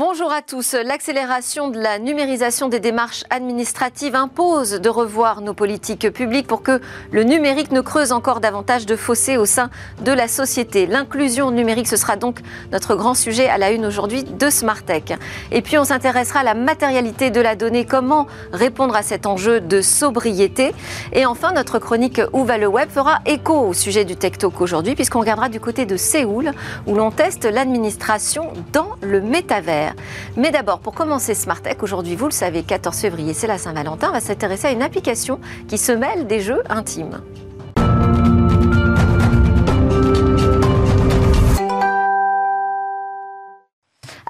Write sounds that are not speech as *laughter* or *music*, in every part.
Bonjour à tous. L'accélération de la numérisation des démarches administratives impose de revoir nos politiques publiques pour que le numérique ne creuse encore davantage de fossés au sein de la société. L'inclusion numérique, ce sera donc notre grand sujet à la une aujourd'hui de Smartech. Et puis on s'intéressera à la matérialité de la donnée, comment répondre à cet enjeu de sobriété? Et enfin, notre chronique Où va le web fera écho au sujet du Tech Talk aujourd'hui, puisqu'on regardera du côté de Séoul, où l'on teste l'administration dans le métavers. Mais d'abord, pour commencer Smart Tech, aujourd'hui, vous le savez, 14 février, c'est la Saint-Valentin, va s'intéresser à une application qui se mêle des jeux intimes.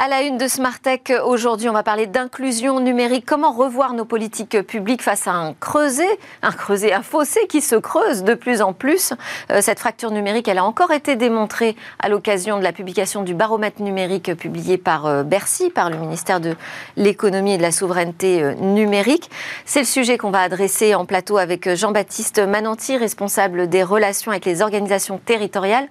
À la une de Smartech, aujourd'hui, on va parler d'inclusion numérique. Comment revoir nos politiques publiques face à un creuset, un creuset, un fossé qui se creuse de plus en plus? Euh, cette fracture numérique, elle a encore été démontrée à l'occasion de la publication du baromètre numérique publié par euh, Bercy, par le ministère de l'économie et de la souveraineté euh, numérique. C'est le sujet qu'on va adresser en plateau avec Jean-Baptiste Mananti, responsable des relations avec les organisations territoriales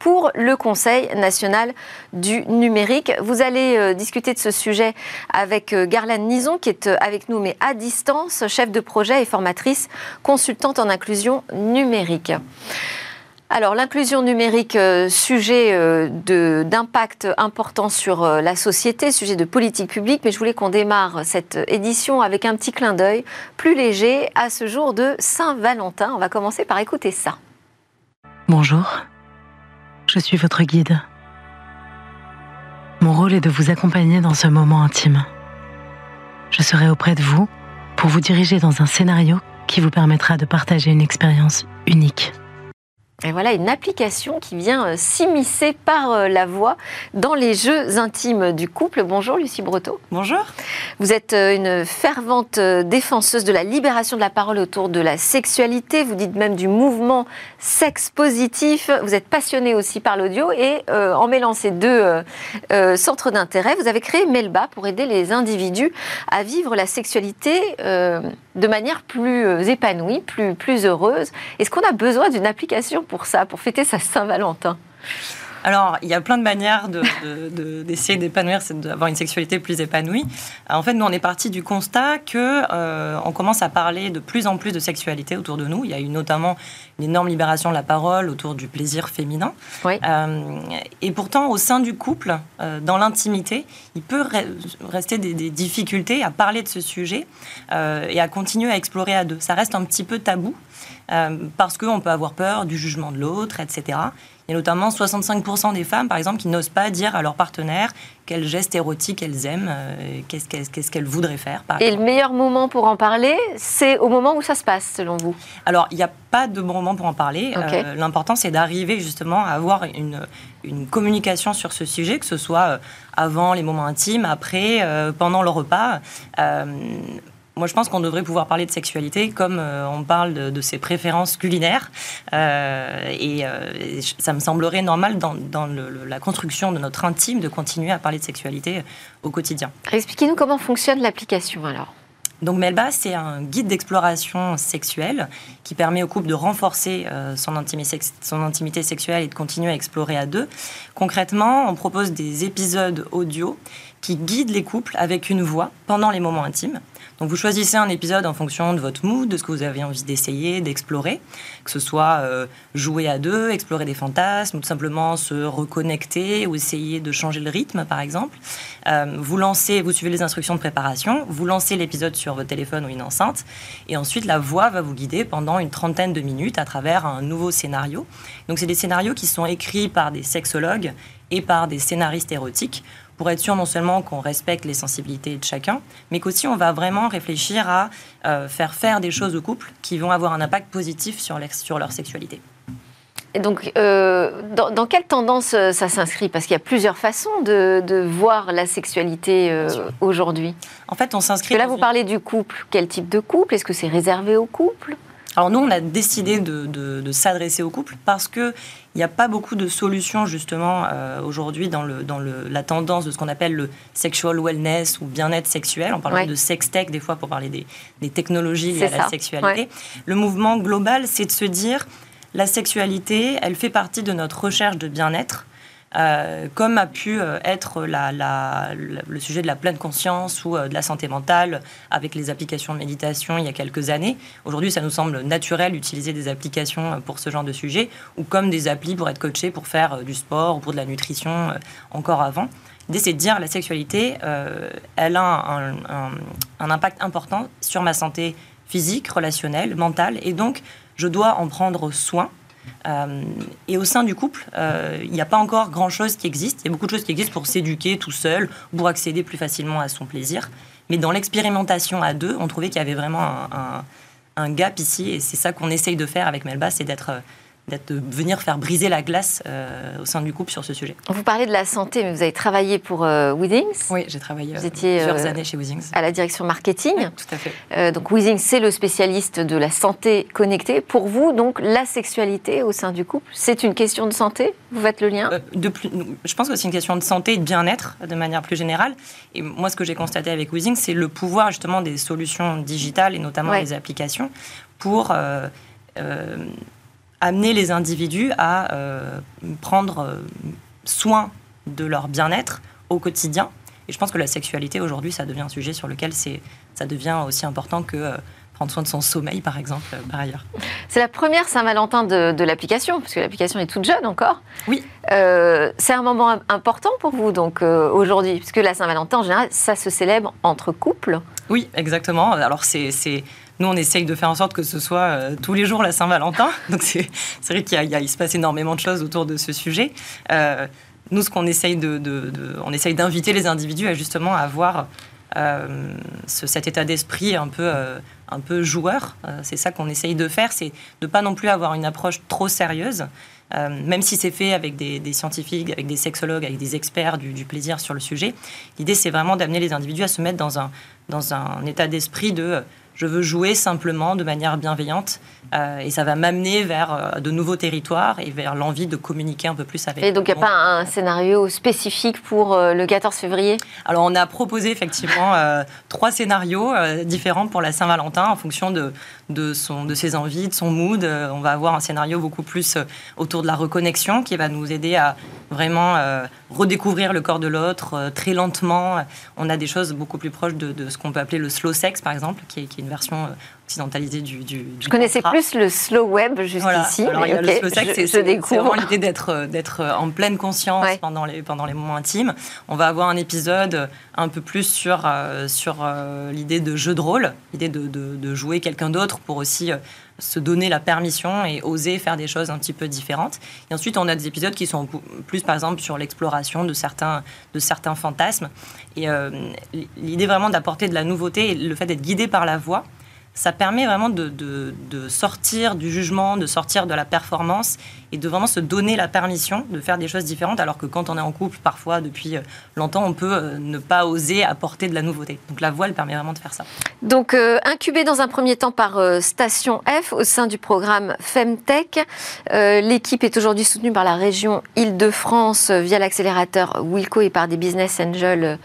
pour le Conseil national du numérique. Vous allez euh, discuter de ce sujet avec euh, Garlane Nison, qui est euh, avec nous, mais à distance, chef de projet et formatrice, consultante en inclusion numérique. Alors l'inclusion numérique, sujet d'impact important sur la société, sujet de politique publique, mais je voulais qu'on démarre cette édition avec un petit clin d'œil plus léger à ce jour de Saint-Valentin. On va commencer par écouter ça. Bonjour, je suis votre guide. Mon rôle est de vous accompagner dans ce moment intime. Je serai auprès de vous pour vous diriger dans un scénario qui vous permettra de partager une expérience unique. Et voilà une application qui vient euh, s'immiscer par euh, la voix dans les jeux intimes du couple. Bonjour Lucie Breteau. Bonjour. Vous êtes euh, une fervente défenseuse de la libération de la parole autour de la sexualité. Vous dites même du mouvement sexe positif. Vous êtes passionnée aussi par l'audio et en mêlant ces deux centres d'intérêt, vous avez créé Melba pour aider les individus à vivre la sexualité de manière plus épanouie, plus, plus heureuse. Est-ce qu'on a besoin d'une application pour ça, pour fêter sa Saint-Valentin alors, il y a plein de manières d'essayer de, d'épanouir, c'est d'avoir une sexualité plus épanouie. En fait, nous, on est parti du constat que euh, on commence à parler de plus en plus de sexualité autour de nous. Il y a eu notamment une énorme libération de la parole autour du plaisir féminin. Euh, et pourtant, au sein du couple, euh, dans l'intimité, il peut rester des, des, difficultés à parler de ce sujet et à continuer à explorer à deux. Ça reste un petit peu tabou. Euh, parce qu'on peut avoir peur du jugement de l'autre, etc. Il y a notamment 65% des femmes, par exemple, qui n'osent pas dire à leur partenaire quel geste érotique elles aiment, euh, qu'est-ce qu'elles voudraient faire. Et le meilleur moment pour en parler, c'est au moment où ça se passe, selon vous? Alors, il n'y a pas de bon moment pour en parler. Euh, l'important, c'est d'arriver justement à avoir une, une, communication sur ce sujet, que ce soit avant les moments intimes, après, pendant le repas. Moi, je pense qu'on devrait pouvoir parler de sexualité comme euh, on parle de, ses préférences culinaires. Euh, et euh, ça me semblerait normal dans, la construction de notre intime de continuer à parler de sexualité au quotidien. Expliquez-nous comment fonctionne l'application alors. Donc Melba, c'est un guide d'exploration sexuelle qui permet au couple de renforcer son, intimité son, intimité sexuelle et de continuer à explorer à deux. Concrètement, on propose des épisodes audio qui guident les couples avec une voix pendant les moments intimes. Donc vous choisissez un épisode en fonction de votre mood, de ce que vous avez envie d'essayer, d'explorer, que ce soit euh, jouer à deux, explorer des fantasmes, ou tout simplement se reconnecter ou essayer de changer le rythme, par exemple. Euh, vous lancez, vous suivez les instructions de préparation, vous lancez l'épisode sur votre téléphone ou une enceinte, et ensuite la voix va vous guider pendant une trentaine de minutes à travers un nouveau scénario. Donc c'est des scénarios qui sont écrits par des sexologues et par des scénaristes érotiques pour être sûr non seulement qu'on respecte les sensibilités de chacun, mais qu'aussi on va vraiment réfléchir à euh, faire faire des choses au couple qui vont avoir un impact positif sur, sur leur sexualité. Et donc, euh, dans, quelle tendance euh, ça s'inscrit? Parce qu'il y a plusieurs façons de, voir la sexualité aujourd'hui. En fait, on s'inscrit. Là, vous parlez du couple. Quel type de couple? Est-ce que c'est réservé au couple? Alors nous, on a décidé de, s'adresser au couple parce qu'il n'y a pas beaucoup de solutions justement euh, aujourd'hui dans, le, dans le, la tendance de ce qu'on appelle le sexual wellness ou bien-être sexuel. On parle de sex tech des fois pour parler des, des technologies liées à la sexualité. Le mouvement global, c'est de se dire la sexualité, elle fait partie de notre recherche de bien-être. Euh, comme a pu euh, être le sujet de la pleine conscience ou de la santé mentale avec les applications de méditation il y a quelques années. Aujourd'hui, ça nous semble naturel d'utiliser des applications pour ce genre de sujet, ou comme des applis pour être coaché, pour faire du sport ou pour de la nutrition encore avant. L'idée, c'est de dire la sexualité, elle a un impact important sur ma santé physique, relationnelle, mentale, et donc je dois en prendre soin. Euh, et au sein du couple, euh, il n'y a pas encore grand-chose qui existe. Il y a beaucoup de choses qui existent pour s'éduquer tout seul, pour accéder plus facilement à son plaisir. Mais dans l'expérimentation à deux, on trouvait qu'il y avait vraiment un, un gap ici, et c'est ça qu'on essaye de faire avec Melba, c'est d'être de venir faire briser la glace euh, au sein du couple sur ce sujet. Vous parlez de la santé, mais vous avez travaillé pour euh, Oui, j'ai travaillé vous étiez, plusieurs euh, années chez Withings. À la direction marketing. tout à fait. donc Withings, c'est le spécialiste de la santé connectée. Pour vous, donc, la sexualité au sein du couple, c'est une question de santé? Vous faites le lien? De plus, Je pense que c'est une question de santé et de bien-être de manière plus générale. Et moi, ce que j'ai constaté avec Withings, c'est le pouvoir justement des solutions digitales et notamment des applications pour amener les individus à euh, prendre euh, soin de leur bien-être au quotidien. Et je pense que la sexualité aujourd'hui, ça devient un sujet sur lequel ça devient aussi important que euh, prendre soin de son sommeil, par exemple, par ailleurs. C'est la première Saint-Valentin de, l'application, parce que l'application est toute jeune encore. Oui. c'est un moment important pour vous, donc, aujourd'hui, puisque la Saint-Valentin, en général, ça se célèbre entre couples. Oui, exactement. Alors, c'est nous, on essaye de faire en sorte que ce soit euh, tous les jours la Saint-Valentin. *laughs* Donc, c'est vrai qu'il il se passe énormément de choses autour de ce sujet. Euh, nous, ce qu'on essaye on essaye d'inviter les individus à justement avoir euh, cet état d'esprit un peu, joueur. c'est ça qu'on essaye de faire, c'est de pas non plus avoir une approche trop sérieuse. même si c'est fait avec des, scientifiques, avec des sexologues, avec des experts du, plaisir sur le sujet, l'idée c'est vraiment d'amener les individus à se mettre dans un état d'esprit de je veux jouer simplement de manière bienveillante euh, et ça va m'amener vers euh, de nouveaux territoires et vers l'envie de communiquer un peu plus avec. Et donc il n'y a pas un scénario spécifique pour euh, le 14 février? Alors on a proposé effectivement trois scénarios différents pour la Saint-Valentin en fonction de, de, son, de ses envies, de son mood. on va avoir un scénario beaucoup plus autour de la reconnexion qui va nous aider à vraiment redécouvrir le corps de l'autre très lentement. On a des choses beaucoup plus proches de, ce qu'on peut appeler le slow sex par exemple, qui est, qui est une version occidentalisée du, du, Je connaissais plus le slow web jusqu'ici. Alors, il y a le slow sex, c'est vraiment l'idée d'être d'être en pleine conscience pendant les pendant les moments intimes. On va avoir un épisode un peu plus sur euh, sur euh, l'idée de jeu de rôle, l'idée de, de, de, jouer quelqu'un d'autre pour aussi euh, se donner la permission et oser faire des choses un petit peu différentes. Et ensuite, on a des épisodes qui sont plus, par exemple, sur l'exploration de certains, de certains fantasmes. Et l'idée vraiment d'apporter de la nouveauté et le fait d'être guidé par la voix, ça permet vraiment de, sortir du jugement, de sortir de la performance et de vraiment se donner la permission de faire des choses différentes, alors que quand on est en couple, parfois depuis euh, longtemps, on peut euh, ne pas oser apporter de la nouveauté. Donc la voix, elle permet vraiment de faire ça. Donc euh, incubé dans un premier temps par Station F au sein du programme Femtech, l'équipe est aujourd'hui soutenue par la région Île-de-France via l'accélérateur Wilco et par des business angels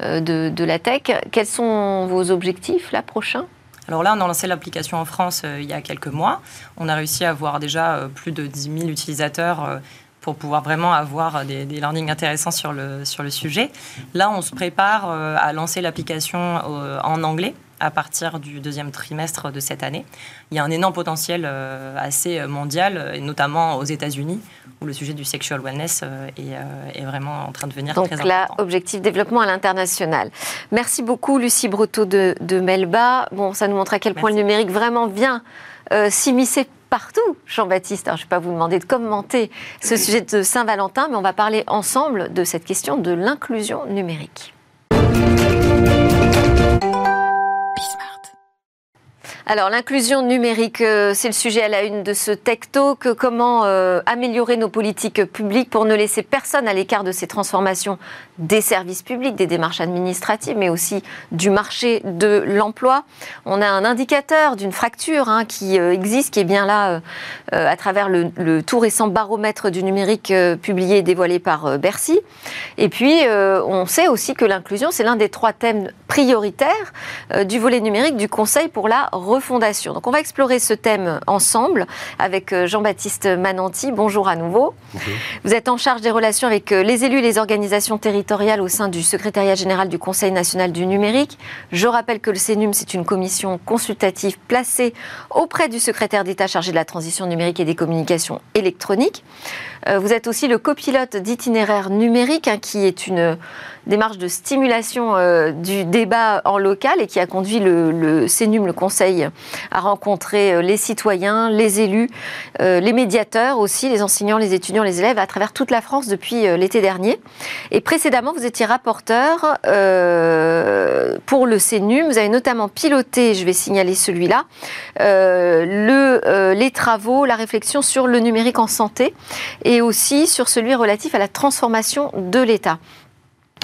de, de la tech. Quels sont vos objectifs là prochains? Alors là, on a lancé l'application en France euh, il y a quelques mois. On a réussi à avoir déjà euh, plus de 10 000 utilisateurs euh, pour pouvoir vraiment avoir des, des, learnings intéressants sur le, sur le sujet. Là, on se prépare à lancer l'application en anglais à partir du deuxième trimestre de cette année. Il y a un énorme potentiel assez mondial, et notamment aux États-Unis, où le sujet du sexual wellness euh, euh, est, vraiment en train de devenir Donc très là, objectif développement à l'international. Merci beaucoup, Lucie Brotteau de, Melba. Bon, ça nous montre à quel point le numérique vraiment vient euh, s'immiscer partout, Jean-Baptiste. je ne vais pas vous demander de commenter ce sujet de Saint-Valentin, mais on va parler ensemble de cette question de l'inclusion numérique. Alors l'inclusion numérique, euh, c'est le sujet à la une de ce Tech Talk. Comment euh, améliorer nos politiques publiques pour ne laisser personne à l'écart de ces transformations des services publics, des démarches administratives, mais aussi du marché de l'emploi. On a un indicateur d'une fracture hein, qui euh, existe, qui est bien là euh, à travers le, tout récent baromètre du numérique publié et dévoilé par Bercy. Et puis, on sait aussi que l'inclusion, c'est l'un des trois thèmes prioritaires du volet numérique du Conseil pour la refondation. Donc, on va explorer ce thème ensemble avec Jean-Baptiste Mananti. Bonjour à nouveau. Vous êtes en charge des relations avec les élus et les organisations territoriales au sein du secrétariat général du Conseil national du numérique. Je rappelle que le CNUM, c'est une commission consultative placée auprès du secrétaire d'État chargé de la transition numérique et des communications électroniques. Euh, vous êtes aussi le copilote d'itinéraire numérique, hein, qui est une démarche de stimulation euh, du débat en local et qui a conduit le, CNUM, le Conseil, à rencontrer euh, les citoyens, les élus, les médiateurs aussi, les enseignants, les étudiants, les élèves à travers toute la France depuis l'été dernier. Et précédemment, vous étiez rapporteur pour le CNUM. Vous avez notamment piloté, je vais signaler celui-là, le, les travaux, la réflexion sur le numérique en santé. Et aussi sur celui relatif à la transformation de l'État.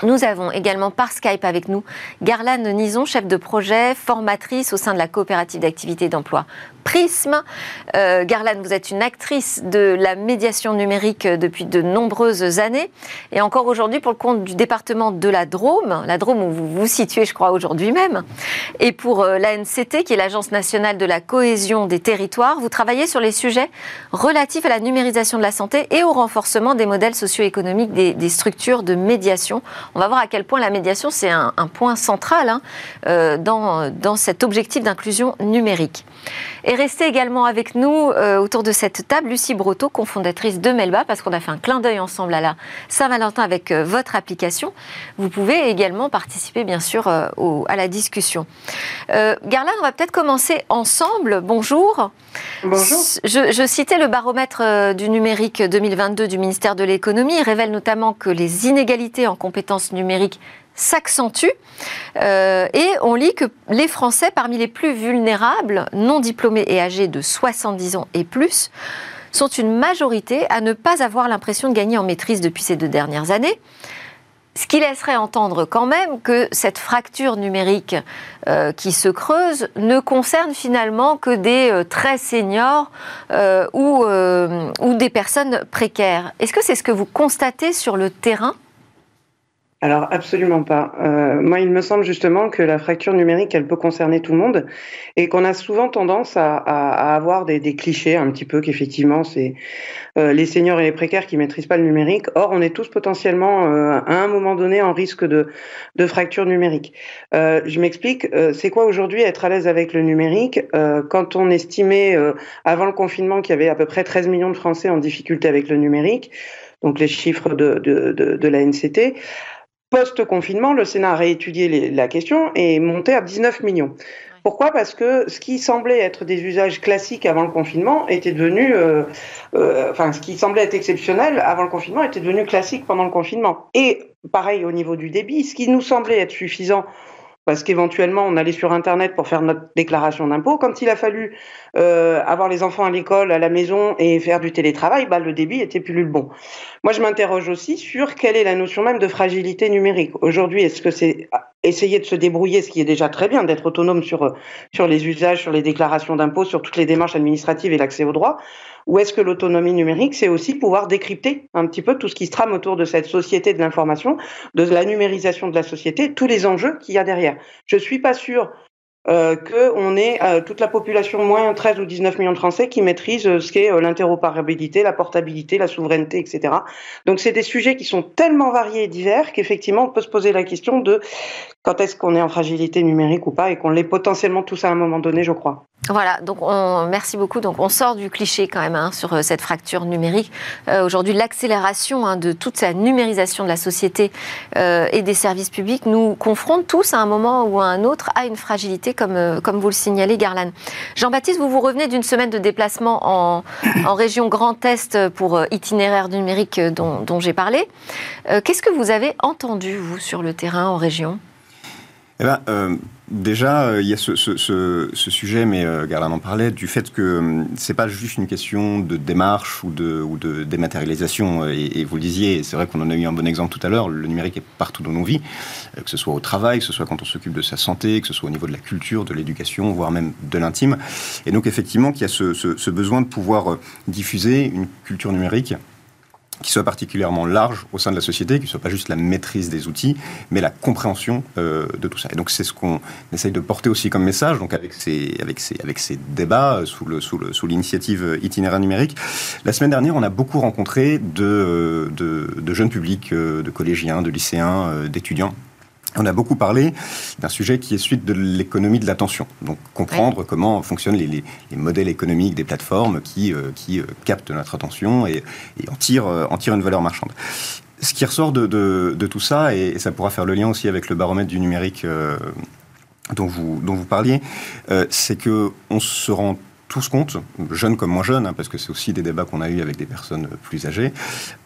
Nous avons également par Skype avec nous Garlane Nison, chef de projet, formatrice au sein de la coopérative d'activité d'emploi Prisme. Euh, Garlane, vous êtes une actrice de la médiation numérique depuis de nombreuses années et encore aujourd'hui pour le compte du département de la Drôme, la Drôme où vous vous situez, je crois, aujourd'hui même, et pour euh, l'ANCT, qui est l'Agence nationale de la cohésion des territoires. Vous travaillez sur les sujets relatifs à la numérisation de la santé et au renforcement des modèles socio-économiques des, structures de médiation. On va voir à quel point la médiation, c'est un, point central hein, euh, dans, dans cet objectif d'inclusion numérique. Et restez également avec nous euh, autour de cette table, Lucie Brotto, cofondatrice de Melba, parce qu'on a fait un clin d'œil ensemble à la Saint-Valentin avec euh, votre application. Vous pouvez également participer, bien sûr, euh, à la discussion. Garland, on va peut-être commencer ensemble. Bonjour. Bonjour. Je, je citais le baromètre du numérique 2022 du ministère de l'économie. Il révèle notamment que les inégalités en compétences numériques s'accentue. Euh, et on lit que les Français, parmi les plus vulnérables, non diplômés et âgés de 70 ans et plus, sont une majorité à ne pas avoir l'impression de gagner en maîtrise depuis ces deux dernières années. Ce qui laisserait entendre quand même que cette fracture numérique euh, qui se creuse ne concerne finalement que des euh, très seniors ou des personnes précaires. Est-ce que c'est ce que vous constatez sur le terrain? Alors absolument pas. Euh, moi, il me semble justement que la fracture numérique, elle peut concerner tout le monde et qu'on a souvent tendance à, avoir des, clichés un petit peu qu'effectivement c'est euh, les seniors et les précaires qui maîtrisent pas le numérique. Or, on est tous potentiellement euh, à un moment donné en risque de, de fracture numérique. je m'explique. c'est quoi aujourd'hui être à l'aise avec le numérique? Quand on estimait avant le confinement qu'il y avait à peu près 13 millions de Français en difficulté avec le numérique donc les chiffres de, de, de, de la NCT. Post-confinement, le Sénat a réétudié la question et est monté à 19 millions. Pourquoi? Parce que ce qui semblait être des usages classiques avant le confinement était devenu, euh, euh, enfin, ce qui semblait être exceptionnel avant le confinement était devenu classique pendant le confinement. Et pareil au niveau du débit, ce qui nous semblait être suffisant parce qu'éventuellement on allait sur Internet pour faire notre déclaration d'impôt. Quand il a fallu euh, avoir les enfants à l'école, à la maison et faire du télétravail, bah, le débit était plus le bon. Moi, je m'interroge aussi sur quelle est la notion même de fragilité numérique. Aujourd'hui, est-ce que c'est essayer de se débrouiller, ce qui est déjà très bien, d'être autonome sur, sur les usages, sur les déclarations d'impôt, sur toutes les démarches administratives et l'accès aux droits ou est-ce que l'autonomie numérique, c'est aussi pouvoir décrypter un petit peu tout ce qui se trame autour de cette société de l'information, de la numérisation de la société, tous les enjeux qu'il y a derrière Je suis pas sûre euh, qu'on ait euh, toute la population, moins 13 ou 19 millions de Français, qui maîtrisent euh, ce qu'est l'interopérabilité, la portabilité, la souveraineté, etc. Donc c'est des sujets qui sont tellement variés et divers qu'effectivement on peut se poser la question de quand est-ce qu'on est en fragilité numérique ou pas et qu'on l'est potentiellement tous à un moment donné, je crois. Voilà, donc on, merci beaucoup. Donc on sort du cliché quand même hein, sur euh, cette fracture numérique. Euh, aujourd'hui, l'accélération hein, de toute sa numérisation de la société euh, et des services publics nous confronte tous à un moment ou à un autre à une fragilité, comme, comme vous le signalez, Garland. Jean-Baptiste, vous vous revenez d'une semaine de déplacement en, en, région Grand Est pour itinéraire numérique dont j'ai parlé. Qu'est-ce que vous avez entendu, vous, sur le terrain en région? Eh ben, Déjà, euh, il y a ce, sujet, mais euh, en parlait, du fait que euh, c'est pas juste une question de démarche ou de dématérialisation. Et, vous le disiez, c'est vrai qu'on en a eu un bon exemple tout à l'heure, le numérique est partout dans nos vies, que ce soit au travail, que ce soit quand on s'occupe de sa santé, que ce soit au niveau de la culture, de l'éducation, voire même de l'intime. Et donc effectivement, qu'il y a ce besoin de pouvoir diffuser une culture numérique qui soit particulièrement large au sein de la société, qui ne soit pas juste la maîtrise des outils, mais la compréhension euh, de tout ça. Et donc c'est ce qu'on essaye de porter aussi comme message, donc avec ces, avec ces, avec ces débats sous, le, sous, le, sous l'initiative itinéraire numérique. La semaine dernière, on a beaucoup rencontré de, de, de jeunes publics, euh, de collégiens, de lycéens, euh, d'étudiants on a beaucoup parlé d'un sujet qui est suite de l'économie de l'attention. Donc comprendre comment fonctionnent les, modèles économiques des plateformes qui, euh, qui euh, captent notre attention et, en, tirent, euh, en tirent une valeur marchande. Ce qui ressort de, tout ça, et, ça pourra faire le lien aussi avec le baromètre du numérique dont, vous, dont vous parliez, c'est que on se rend tous compte, jeunes comme moins jeunes, hein, parce que c'est aussi des débats qu'on a eu avec des personnes plus âgées,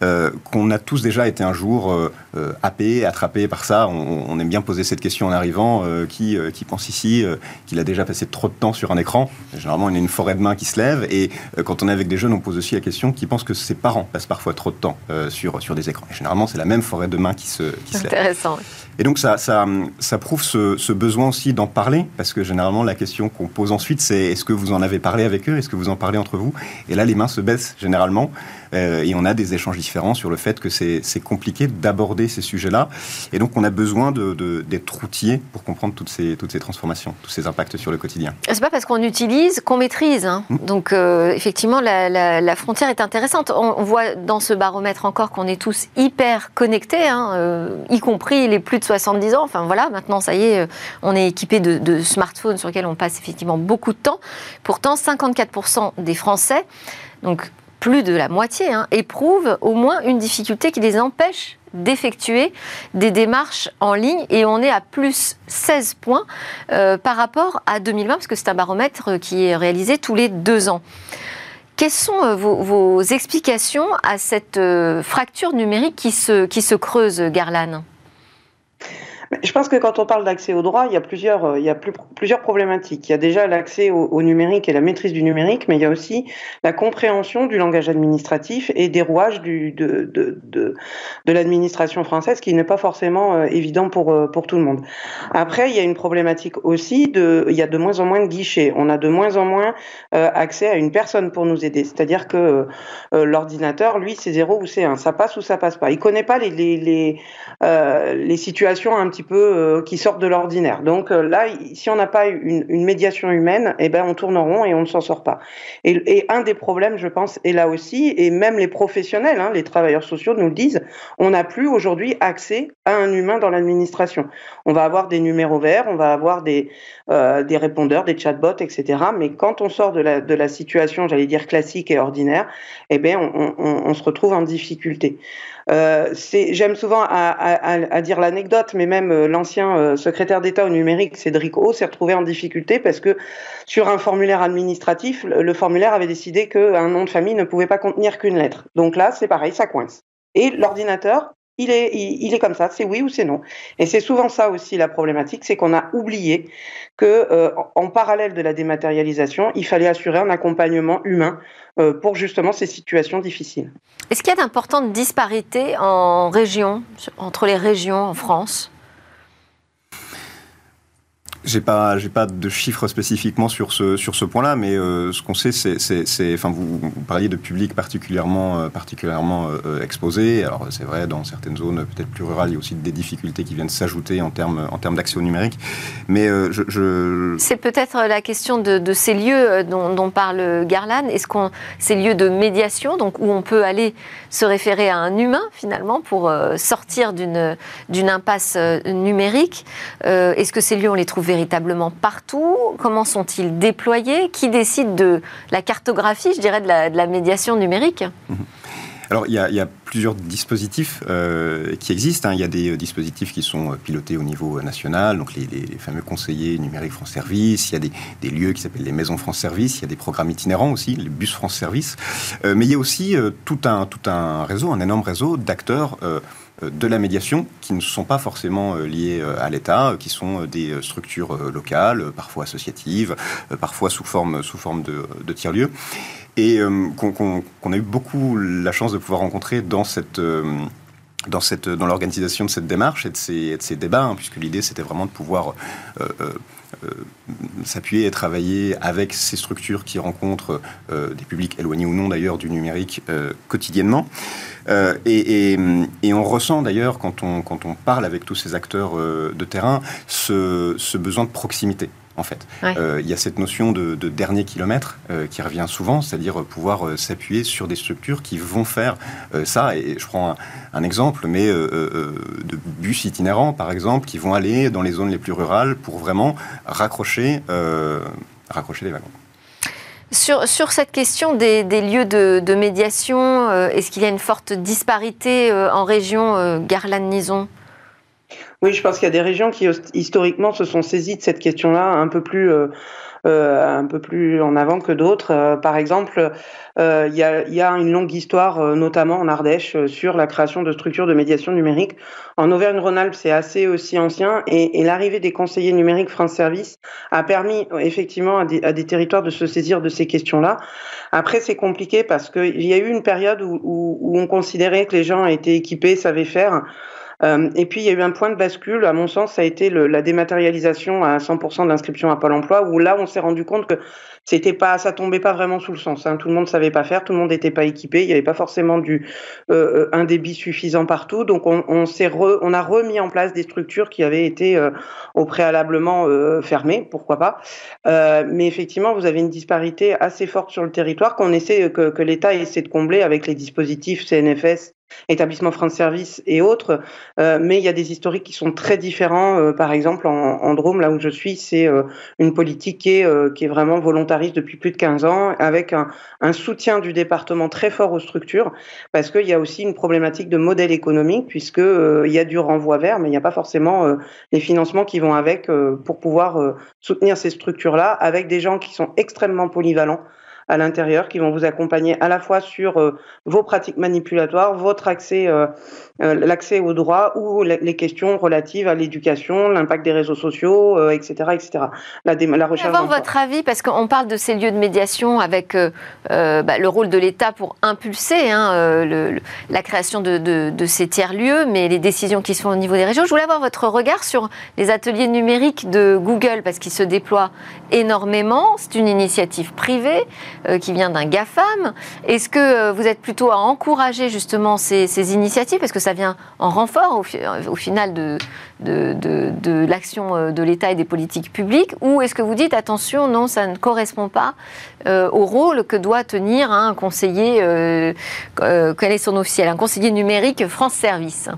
euh, qu'on a tous déjà été un jour euh, euh happés, attrapés par ça. On, aime bien poser cette question en arrivant euh, qui, qui pense ici qu'il a déjà passé trop de temps sur un écran Généralement, il y a une forêt de mains qui se lève. Et quand on est avec des jeunes, on pose aussi la question qui pensent que ses parents passent parfois trop de temps sur, sur des écrans. Généralement, c'est la même forêt de mains qui se, qui se. Intéressant. Et donc ça, ça, ça prouve ce, ce, besoin aussi d'en parler, parce que généralement la question qu'on pose ensuite, c'est est-ce que vous en avez parlé avec eux, est-ce que vous en parlez entre vous? Et là, les mains se baissent généralement. Euh, et on a des échanges différents sur le fait que c'est compliqué d'aborder ces sujets-là. Et donc, on a besoin d'être de, routier pour comprendre toutes ces, toutes ces transformations, tous ces impacts sur le quotidien. C'est pas parce qu'on utilise qu'on maîtrise. Hein. Mmh. Donc, euh, effectivement, la, frontière est intéressante. On, voit dans ce baromètre encore qu'on est tous hyper connectés, hein, euh, y compris les plus de 70 ans. Enfin, voilà, maintenant, ça y est, on est équipé de, de smartphones sur lesquels on passe effectivement beaucoup de temps. Pourtant, 54% des Français donc plus de la moitié, hein, éprouvent au moins une difficulté qui les empêche d'effectuer des démarches en ligne et on est à plus 16 points euh, par rapport à 2020 parce que c'est un baromètre qui est réalisé tous les deux ans. Quelles sont euh, vos, explications à cette euh, fracture numérique qui se, qui se creuse, Garland je pense que quand on parle d'accès au droit, il y a plusieurs, euh, problématiques. Il y a déjà l'accès au, numérique et la maîtrise du numérique, mais il y a aussi la compréhension du langage administratif et des rouages de, l'administration française, qui n'est pas forcément euh, évident pour, euh, pour tout le monde. Après, il y a une problématique aussi de, il y a de moins en moins de guichets. On a de moins en moins accès à une personne pour nous aider. C'est-à-dire que l'ordinateur, lui, c'est zéro ou c'est un. Ça passe ou ça passe pas. Il connaît pas les, situations un petit peu euh, qui sortent de l'ordinaire. Donc euh, là, si on n'a pas une, une, médiation humaine, eh ben on tourne en rond et on ne s'en sort pas. Et, un des problèmes, je pense, est là aussi, et même les professionnels, hein, les travailleurs sociaux nous le disent, on n'a plus aujourd'hui accès à un humain dans l'administration. On va avoir des numéros verts, on va avoir des, euh, des répondeurs, des chatbots, etc. Mais quand on sort de la, de la situation, j'allais dire classique et ordinaire, eh ben on se retrouve en difficulté. Euh, J'aime souvent à, à, à dire l'anecdote, mais même euh, l'ancien euh, secrétaire d'État au numérique, Cédric O, s'est retrouvé en difficulté parce que sur un formulaire administratif, le, formulaire avait décidé qu'un nom de famille ne pouvait pas contenir qu'une lettre. Donc là, c'est pareil, ça coince. Et l'ordinateur, il est, il, est comme ça, c'est oui ou c'est non. Et c'est souvent ça aussi la problématique, c'est qu'on a oublié que euh, en parallèle de la dématérialisation, il fallait assurer un accompagnement humain euh, pour justement ces situations difficiles. Est-ce qu'il y a d'importantes disparités en région, entre les régions en France? J'ai pas, j'ai pas de chiffres spécifiquement sur ce, sur ce point-là, mais euh, ce qu'on sait, c'est, enfin, vous, parliez de publics particulièrement, euh, particulièrement euh, exposés. Alors, c'est vrai, dans certaines zones peut-être plus rurales, il y a aussi des difficultés qui viennent s'ajouter en termes, en termes d'accès au numérique. Mais je, c'est peut-être la question de, ces lieux dont, dont, parle Garland. Est-ce qu'on, ces lieux de médiation, donc où on peut aller se référer à un humain finalement pour sortir d'une, d'une impasse numérique. est-ce que ces lieux on les trouve véritablement partout Comment sont-ils déployés? Qui décide de la cartographie, je dirais, de la, médiation numérique? Mhm. Alors, il y, a, plusieurs dispositifs euh, qui existent. Hein. Il y a des euh, dispositifs qui sont euh, pilotés au niveau national, donc les, fameux conseillers numériques France Service. Il y a des, lieux qui s'appellent les maisons France Service. Il y a des programmes itinérants aussi, les bus France Service. mais il y a aussi tout, un, tout un réseau, un énorme réseau d'acteurs de la médiation qui ne sont pas forcément liées à l'État, qui sont des structures locales, parfois associatives, parfois sous forme, sous forme de, tiers-lieux, et qu'on a eu beaucoup la chance de pouvoir rencontrer dans cette dans, dans l'organisation de cette démarche et de ces, de ces débats, hein, puisque l'idée c'était vraiment de pouvoir euh, euh, euh, s'appuyer et travailler avec ces structures qui rencontrent des publics éloignés ou non d'ailleurs du numérique quotidiennement. Et, on ressent d'ailleurs quand on, parle avec tous ces acteurs de terrain ce besoin de proximité en fait. Euh, il y a cette notion de, dernier kilomètre euh, qui revient souvent, c'est-à-dire pouvoir euh, s'appuyer sur des structures qui vont faire ça. Et je prends un, exemple, mais de bus itinérants, par exemple, qui vont aller dans les zones les plus rurales pour vraiment raccrocher, raccrocher les wagons. Sur, sur, cette question des, lieux de, médiation, est-ce qu'il y a une forte disparité en région Garland-Nison oui, je pense qu'il y a des régions qui historiquement se sont saisies de cette question-là un peu plus euh, euh, un peu plus en avant que d'autres. Euh, par exemple, il y a, y, a, une longue histoire, notamment en Ardèche, sur la création de structures de médiation numérique. En Auvergne-Rhône-Alpes, c'est assez aussi ancien, et, et l'arrivée des conseillers numériques France Service a permis effectivement à des, à des territoires de se saisir de ces questions-là. Après, c'est compliqué parce qu'il y a eu une période où, où, où on considérait que les gens étaient équipés, savaient faire. Euh, et puis il y a eu un point de bascule, à mon sens, ça a été le, la dématérialisation à 100% de l'inscription à Pôle Emploi, où là on s'est rendu compte que c'était pas, ça tombait pas vraiment sous le sens. Hein. Tout le monde savait pas faire, tout le monde n'était pas équipé, il n'y avait pas forcément du euh, un débit suffisant partout. Donc on, s'est on a remis en place des structures qui avaient été euh, au préalablement euh, fermées, pourquoi pas. Euh, mais effectivement, vous avez une disparité assez forte sur le territoire qu'on essaie que, que l'État essaie de combler avec les dispositifs CNFS établissements France Service et autres, euh, mais il y a des historiques qui sont très différents. Euh, par exemple, en, en, Drôme, là où je suis, c'est euh, une politique qui est, qui est vraiment volontariste depuis plus de 15 ans, avec un, un soutien du département très fort aux structures, parce qu'il y a aussi une problématique de modèle économique, puisque il y a du renvoi vers, mais il n'y a pas forcément les financements qui vont avec pour pouvoir soutenir ces structures-là, avec des gens qui sont extrêmement polyvalents à l'intérieur qui vont vous accompagner à la fois sur euh, vos pratiques manipulatoires, votre accès, euh, euh, l'accès aux droits ou les questions relatives à l'éducation, l'impact des réseaux sociaux, etc., etc. La, la recherche. Avoir votre avis parce qu'on parle de ces lieux de médiation avec bah, le rôle de l'État pour impulser hein, le, la création de, de, de ces tiers lieux, mais les décisions qui se font au niveau des régions. Je voulais avoir votre regard sur les ateliers numériques de Google parce qu'ils se déploient énormément. C'est une initiative privée. Euh, qui vient d'un GAFAM. Est-ce que euh, vous êtes plutôt à encourager justement ces, initiatives? Parce que ça vient en renfort au, final de, l'action euh, de l'État et des politiques publiques? Ou est-ce que vous dites attention, non, ça ne correspond pas au rôle que doit tenir un conseiller, quel est son officiel? Un conseiller numérique France Service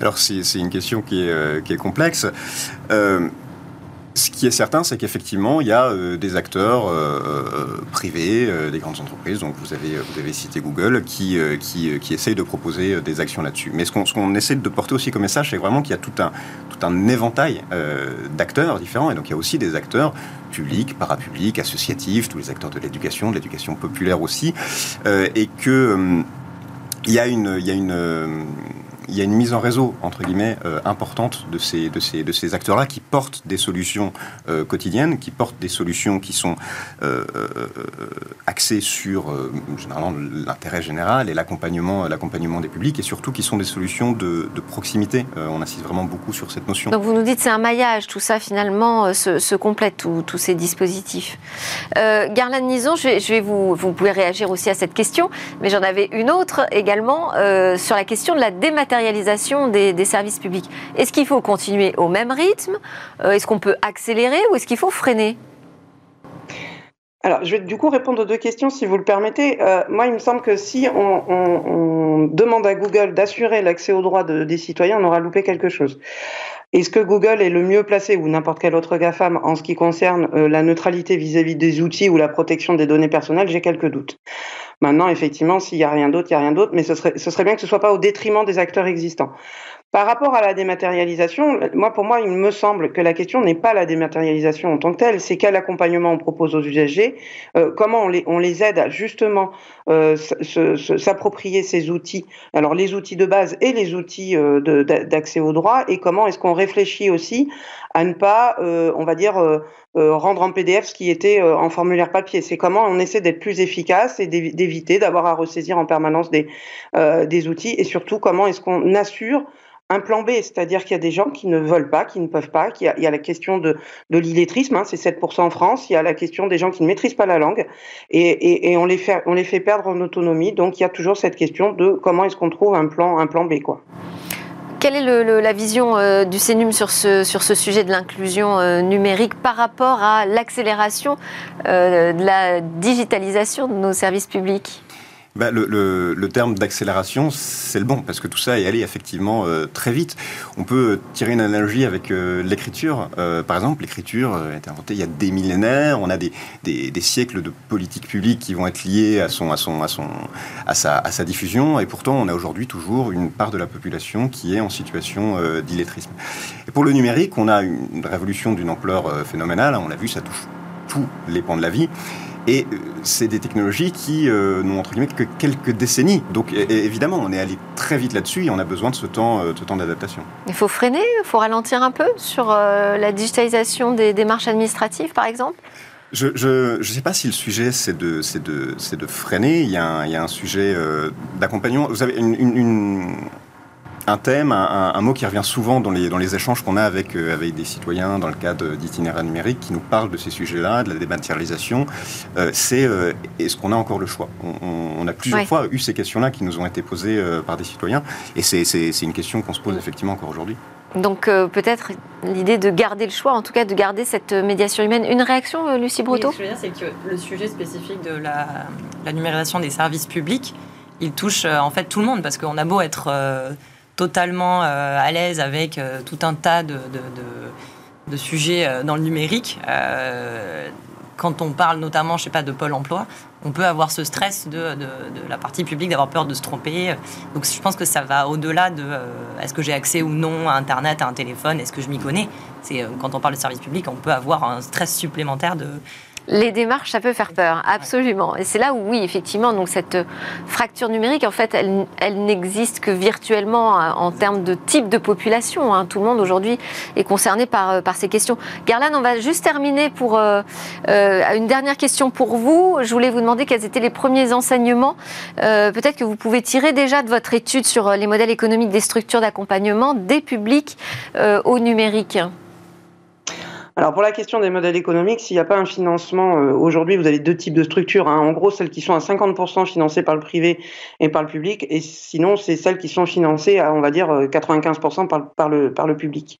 alors c'est une question qui est, qui est complexe. Ce qui est certain, c'est qu'effectivement, il y a euh, des acteurs euh, euh, privés, des grandes entreprises, donc vous avez, vous avez cité Google, qui, qui, essayent de proposer des actions là-dessus. Mais ce qu'on essaie de porter aussi comme message, c'est vraiment qu'il y a tout un, éventail d'acteurs différents, et donc il y a aussi des acteurs publics, parapublics, associatifs, tous les acteurs de l'éducation, de l'éducation populaire aussi, et que il y a une, il y a une il y a une mise en réseau, entre guillemets, euh, importante de ces, de ces, de ces acteurs-là qui portent des solutions euh, quotidiennes, qui portent des solutions qui sont euh, axées sur, généralement, l'intérêt général et l'accompagnement, l'accompagnement des publics, et surtout qui sont des solutions de, proximité. on insiste vraiment beaucoup sur cette notion. Donc vous nous dites c'est un maillage, tout ça finalement se, complète, tous ces dispositifs. Garland Nison, je vais, vous, vous pouvez réagir aussi à cette question, mais j'en avais une autre également sur la question de la dématérialisation des, services publics. Est-ce qu'il faut continuer au même rythme? Euh, Est-ce qu'on peut accélérer ou est-ce qu'il faut freiner? Alors, je vais du coup répondre aux deux questions, si vous le permettez. Euh, moi, il me semble que si on, demande à Google d'assurer l'accès aux droits des citoyens, on aura loupé quelque chose. Est-ce que Google est le mieux placé, ou n'importe quel autre GAFAM, en ce qui concerne euh, la neutralité vis-à-vis des outils ou la protection des données personnelles? J'ai quelques doutes. Maintenant, effectivement, s'il n'y a rien d'autre, il n'y a rien d'autre, mais ce serait, ce serait bien que ce ne soit pas au détriment des acteurs existants. Par rapport à la dématérialisation, moi, pour moi, il me semble que la question n'est pas la dématérialisation en tant que telle, c'est quel accompagnement on propose aux usagers, euh, comment on les, aide à justement euh, s'approprier ces outils, alors les outils de base et les outils euh, d'accès au droit, et comment est-ce qu'on réfléchit aussi à ne pas, on va dire, rendre en PDF ce qui était en formulaire papier. C'est comment on essaie d'être plus efficace et d'éviter d'avoir à ressaisir en permanence des outils, et surtout comment est-ce qu'on assure un plan B, c'est-à-dire qu'il y a des gens qui ne veulent pas, qui ne peuvent pas, qu'il y, a, la question de, de l'illettrisme, hein, c'est 7% en France, il y a la question des gens qui ne maîtrisent pas la langue, et, on, les fait, perdre en autonomie, donc il y a toujours cette question de comment est-ce qu'on trouve un plan, un plan B. Quelle est la vision euh, du CENUM sur ce, sur ce sujet de l'inclusion euh, numérique par rapport à l'accélération euh, de la digitalisation de nos services publics? Bah, le, terme d'accélération, c'est le bon, parce que tout ça est allé effectivement euh, très vite. On peut tirer une analogie avec euh, l'écriture. Euh, par exemple, l'écriture été inventée il y a des millénaires. On a des, siècles de politiques publiques qui vont être liés à, sa, diffusion. Et pourtant, on a aujourd'hui toujours une part de la population qui est en situation d'illettrisme. Et pour le numérique, on a une révolution d'une ampleur phénoménale. On l'a vu, ça touche tous les pans de la vie. Et euh, c'est des technologies qui euh, n'ont entre guillemets que quelques décennies. Donc évidemment, on est allé très vite là-dessus et on a besoin de ce temps, euh, temps d'adaptation. Il faut freiner, il faut ralentir un peu sur la digitalisation des démarches administratives, par exemple? Je ne sais pas si le sujet c'est de, de, de freiner. Il y a un, il y a un sujet d'accompagnement. Vous avez une, une, un thème, un, mot qui revient souvent dans les, dans les échanges qu'on a avec, euh, avec des citoyens dans le cadre d'itinéraires numériques qui nous parlent de ces sujets-là, de la dématérialisation, euh, c'est euh, est-ce qu'on a encore le choix? On, a plusieurs fois eu ces questions-là qui nous ont été posées par des citoyens. Et c'est une question qu'on se pose effectivement encore aujourd'hui. Donc peut-être l'idée de garder le choix, en tout cas de garder cette médiation humaine. Une réaction, Lucie Breton Ce que je veux dire, c'est que le sujet spécifique de la, la, numérisation des services publics, il touche en fait tout le monde parce qu'on a beau être totalement euh, à l'aise avec euh, tout un tas de, de, sujets euh, dans le numérique. quand on parle notamment, je sais pas, de Pôle Emploi, on peut avoir ce stress de, de la partie publique, d'avoir peur de se tromper. Donc je pense que ça va au-delà de est-ce que j'ai accès ou non à Internet, à un téléphone, est-ce que je m'y connais? C'est quand on parle de service public, on peut avoir un stress supplémentaire de les démarches, ça peut faire peur, absolument. Et c'est là où, oui, effectivement, donc cette fracture numérique, en fait, elle, elle n'existe que virtuellement euh, en termes de type de population. Hein. Tout le monde aujourd'hui est concerné par, euh, par ces questions. Garland, on va juste terminer pour euh, une dernière question pour vous. Je voulais vous demander quels étaient les premiers enseignements, peut-être que vous pouvez tirer déjà de votre étude sur les modèles économiques des structures d'accompagnement des publics au numérique. Alors pour la question des modèles économiques, s'il n'y a pas un financement, euh, aujourd'hui vous avez deux types de structures. Hein. En gros, celles qui sont à 50% financées par le privé et par le public, et sinon c'est celles qui sont financées à, on va dire, 95% euh, par, par, le, par le public.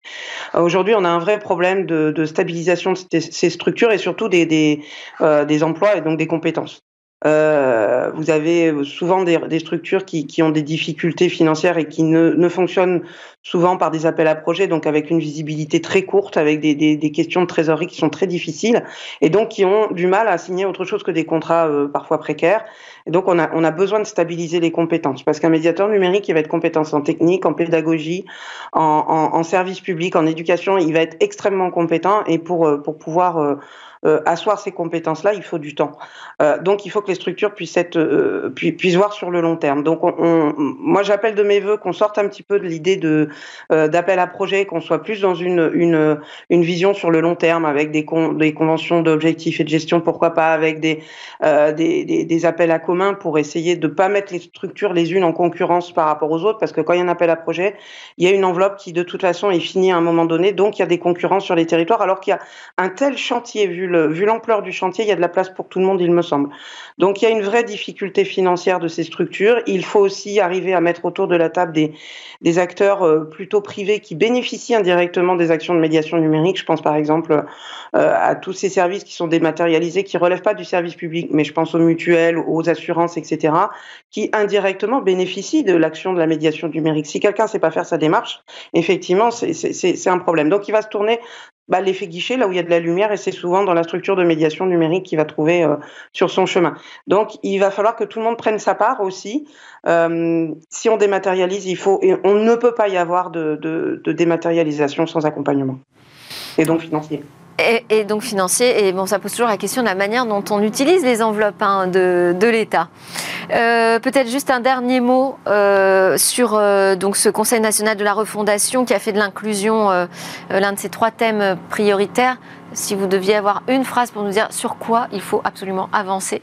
Euh, aujourd'hui, on a un vrai problème de, de stabilisation de ces structures et surtout des, des, euh, des emplois et donc des compétences. Euh, vous avez souvent des, structures qui, qui, ont des difficultés financières et qui ne, ne, fonctionnent souvent par des appels à projets, donc avec une visibilité très courte, avec des, des, des, questions de trésorerie qui sont très difficiles, et donc qui ont du mal à signer autre chose que des contrats euh, parfois précaires. Et donc on a, on a besoin de stabiliser les compétences, parce qu'un médiateur numérique, il va être compétent en technique, en pédagogie, en, en, en, service public, en éducation, il va être extrêmement compétent, et pour, euh, pour pouvoir euh, asseoir ces compétences-là, il faut du temps. Euh, donc, il faut que les structures puissent euh, voir sur le long terme. Donc, on, on, moi, j'appelle de mes voeux qu'on sorte un petit peu de l'idée euh, d'appel à projet, qu'on soit plus dans une vision sur le long terme avec des con, des conventions d'objectifs et de gestion, pourquoi pas avec euh, des appels à commun pour essayer de pas mettre les structures les unes en concurrence par rapport aux autres, parce que quand il y a un appel à projet, il y a une enveloppe qui de toute façon est finie à un moment donné, donc il y a des concurrences sur les territoires, alors qu'il y a un tel chantier vu vu l'ampleur du chantier, il y a de la place pour tout le monde, il me semble. Donc il y a une vraie difficulté financière de ces structures. Il faut aussi arriver à mettre autour de la table des, des acteurs euh, plutôt privés qui bénéficient indirectement des actions de médiation numérique. Je pense par exemple euh, à tous ces services qui sont dématérialisés, qui relèvent pas du service public, mais je pense aux mutuelles, aux assurances, etc., qui indirectement bénéficient de l'action de la médiation numérique. Si quelqu'un ne sait pas faire sa démarche, effectivement, c'est un problème. Donc il va se tourner bah, l'effet guichet, là où il y a de la lumière, et c'est souvent dans la structure de médiation numérique qu'il va trouver euh, sur son chemin. Donc, il va falloir que tout le monde prenne sa part aussi. Euh, si on dématérialise, il faut, et on ne peut pas y avoir de, de, de dématérialisation sans accompagnement, et donc financier. Et, donc financier. Et bon, ça pose toujours la question de la manière dont on utilise les enveloppes hein, de, de l'État. Euh, Peut-être juste un dernier mot euh, sur euh, donc ce Conseil national de la refondation qui a fait de l'inclusion l'un de ses trois thèmes prioritaires. Si vous deviez avoir une phrase pour nous dire sur quoi il faut absolument avancer,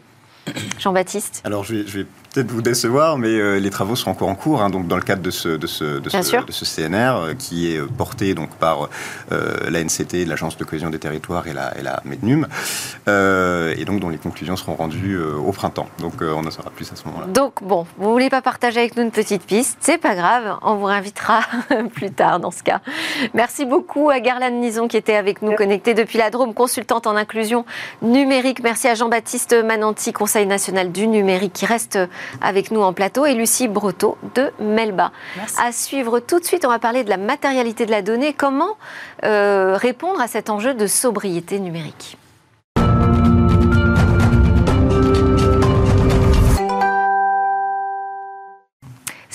Jean-Baptiste. Alors je vais peut-être vous décevoir, mais euh, les travaux sont encore en cours, hein, donc dans le cadre de ce, de ce, de ce, de ce CNR, euh, qui est euh, porté donc par l'ANCT, l'Agence de cohésion des territoires et la, et la MEDNUM, et donc dont les conclusions seront rendues au printemps. Donc on en saura plus à ce moment-là. Donc bon, vous voulez pas partager avec nous une petite piste, c'est pas grave, on vous invitera *laughs* plus tard dans ce cas. Merci beaucoup à Garland Nison qui était avec nous, connectée depuis la Drôme, consultante en inclusion numérique. Merci à Jean-Baptiste Mananti, Conseil national du numérique, qui reste avec nous en plateau, et Lucie Breteau de Melba. Merci. À suivre tout de suite, on va parler de la matérialité de la donnée. Comment euh, répondre à cet enjeu de sobriété numérique?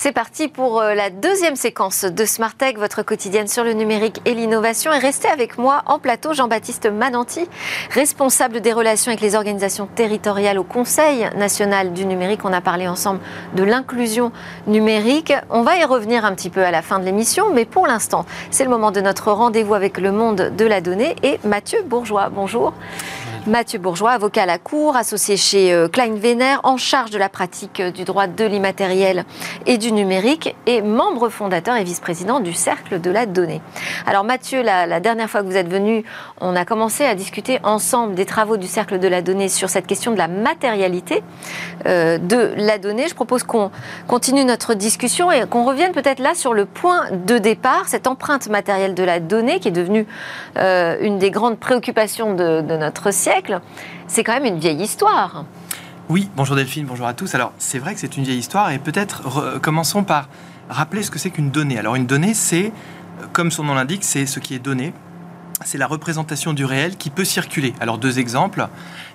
C'est parti pour euh, la deuxième séquence de Smart Tech, votre quotidienne sur le numérique et l'innovation. Et restez avec moi en plateau, Jean-Baptiste Mananti, responsable des relations avec les organisations territoriales au Conseil national du numérique. On a parlé ensemble de l'inclusion numérique. On va y revenir un petit peu à la fin de l'émission, mais pour l'instant, c'est le moment de notre rendez-vous avec le monde de la donnée et Mathieu Bourgeois. Bonjour. Mathieu Bourgeois, avocat à la Cour, associé chez euh, Klein Vénère, en charge de la pratique euh, du droit de l'immatériel et du numérique, et membre fondateur et vice-président du Cercle de la Donnée. Alors Mathieu, la, dernière fois que vous êtes venu, on a commencé à discuter ensemble des travaux du Cercle de la Donnée sur cette question de la matérialité euh, de la donnée. Je propose qu'on continue notre discussion et qu'on revienne peut-être là sur le point de départ, cette empreinte matérielle de la donnée qui est devenue une des grandes préoccupations de notre siècle c'est quand même une vieille histoire. Oui, bonjour Delphine, bonjour à tous. Alors, c'est vrai que c'est une vieille histoire et peut-être commençons par rappeler ce que c'est qu'une donnée. Alors, une donnée, c'est, comme son nom l'indique, c'est ce qui est donné. C'est la représentation du réel qui peut circuler. Alors, deux exemples.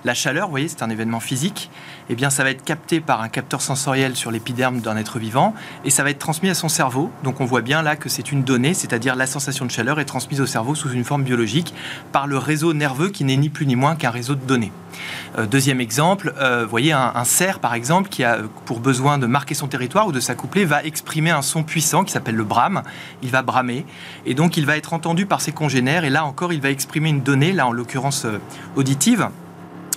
La chaleur, vous voyez, c'est un événement physique. Eh bien, ça va être capté par un capteur sensoriel sur l'épiderme d'un être vivant et ça va être transmis à son cerveau. Donc, on voit bien là que c'est une donnée, c'est-à-dire la sensation de chaleur est transmise au cerveau sous une forme biologique par le réseau nerveux qui n'est ni plus ni moins qu'un réseau de données. Euh, deuxième exemple, euh, vous voyez, un, cerf, par exemple, qui a pour besoin de marquer son territoire ou de s'accoupler, va exprimer un son puissant qui s'appelle le brame. Il va bramer et donc il va être entendu par ses congénères et là encore, il va exprimer une donnée, là en l'occurrence euh, auditive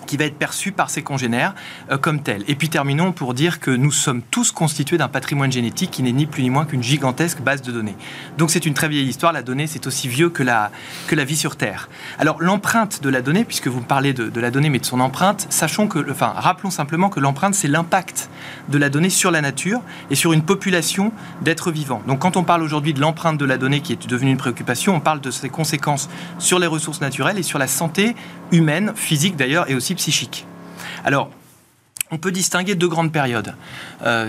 qui va être perçu par ses congénères euh, comme tel. Et puis terminons pour dire que nous sommes tous constitués d'un patrimoine génétique qui n'est ni plus ni moins qu'une gigantesque base de données. Donc c'est une très vieille histoire, la donnée c'est aussi vieux que la, que la vie sur Terre. Alors l'empreinte de la donnée, puisque vous me parlez de, de, la donnée mais de son empreinte, sachons que, enfin rappelons simplement que l'empreinte c'est l'impact de la donnée sur la nature et sur une population d'êtres vivants. Donc quand on parle aujourd'hui de l'empreinte de la donnée qui est devenue une préoccupation, on parle de ses conséquences sur les ressources naturelles et sur la santé humaine, physique d'ailleurs, et aussi psychique. Alors, on peut distinguer deux grandes périodes. Euh,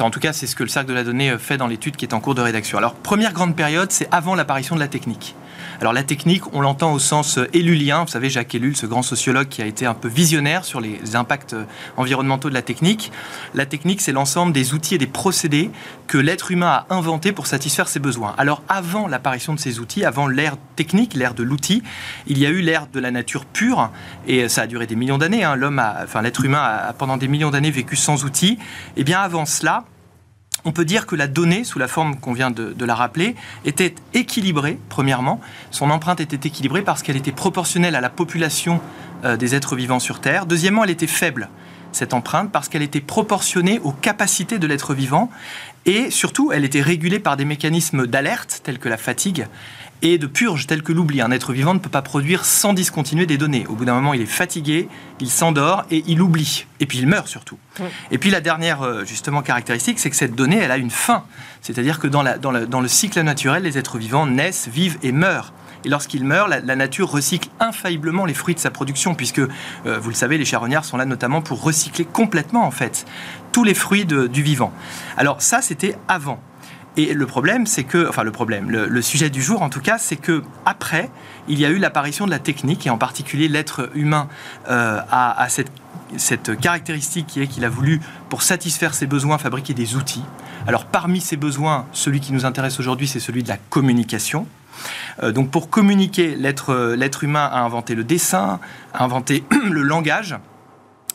en tout cas, c'est ce que le Cercle de la Donnée fait dans l'étude qui est en cours de rédaction. Alors, première grande période, c'est avant l'apparition de la technique. Alors la technique, on l'entend au sens ellulien. Vous savez, Jacques Ellul, ce grand sociologue qui a été un peu visionnaire sur les impacts environnementaux de la technique. La technique, c'est l'ensemble des outils et des procédés que l'être humain a inventés pour satisfaire ses besoins. Alors avant l'apparition de ces outils, avant l'ère technique, l'ère de l'outil, il y a eu l'ère de la nature pure, et ça a duré des millions d'années. Hein. Enfin l'être humain a pendant des millions d'années vécu sans outils. Et bien avant cela, on peut dire que la donnée, sous la forme qu'on vient de, la rappeler, était équilibrée, premièrement. Son empreinte était équilibrée parce qu'elle était proportionnelle à la population euh, des êtres vivants sur Terre. Deuxièmement, elle était faible, cette empreinte, parce qu'elle était proportionnée aux capacités de l'être vivant. Et surtout, elle était régulée par des mécanismes d'alerte, tels que la fatigue, et de purge tels que l'oubli. Un être vivant ne peut pas produire sans discontinuer des données. Au bout d'un moment, il est fatigué, il s'endort et il oublie. Et puis il meurt surtout. Et puis la dernière justement caractéristique, c'est que cette donnée, elle a une fin. C'est-à-dire que dans, la, dans, le, dans, le, cycle naturel, les êtres vivants naissent, vivent et meurent. Et lorsqu'ils meurent, la, la, nature recycle infailliblement les fruits de sa production, puisque, euh, vous le savez, les charognards sont là notamment pour recycler complètement, en fait, tous les fruits de, du vivant. Alors ça, c'était avant. Et le problème, c'est que, enfin le problème, le, sujet du jour en tout cas, c'est que après, il y a eu l'apparition de la technique et en particulier l'être humain euh, a, cette cette caractéristique qui est qu'il a voulu, pour satisfaire ses besoins, fabriquer des outils. Alors parmi ces besoins, celui qui nous intéresse aujourd'hui, c'est celui de la communication. Euh, donc pour communiquer, l'être humain a inventé le dessin, a inventé *clears throat* le langage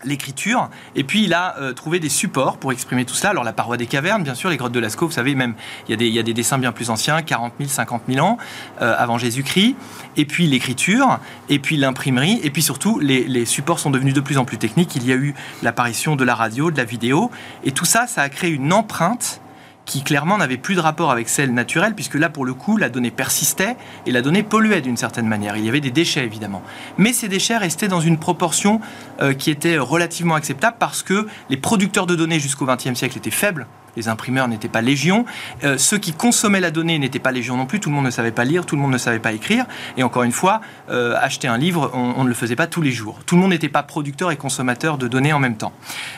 l'écriture, et puis il a euh, trouvé des supports pour exprimer tout cela. Alors la paroi des cavernes, bien sûr, les grottes de Lascaux, vous savez, même il y a des, y a des dessins bien plus anciens, 40 000, 50 000 ans euh, avant Jésus-Christ, et puis l'écriture, et puis l'imprimerie, et puis surtout les, les, supports sont devenus de plus en plus techniques. Il y a eu l'apparition de la radio, de la vidéo, et tout ça, ça a créé une empreinte qui clairement n'avait plus de rapport avec celle naturelle, puisque là, pour le coup, la donnée persistait et la donnée polluait d'une certaine manière. Il y avait des déchets, évidemment. Mais ces déchets restaient dans une proportion euh, qui était relativement acceptable parce que les producteurs de données jusqu'au XXe siècle étaient faibles les imprimeurs n'étaient pas légion, euh, ceux qui consommaient la donnée n'étaient pas légion non plus, tout le monde ne savait pas lire, tout le monde ne savait pas écrire, et encore une fois, euh, acheter un livre, on, ne le faisait pas tous les jours. Tout le monde n'était pas producteur et consommateur de données en même temps.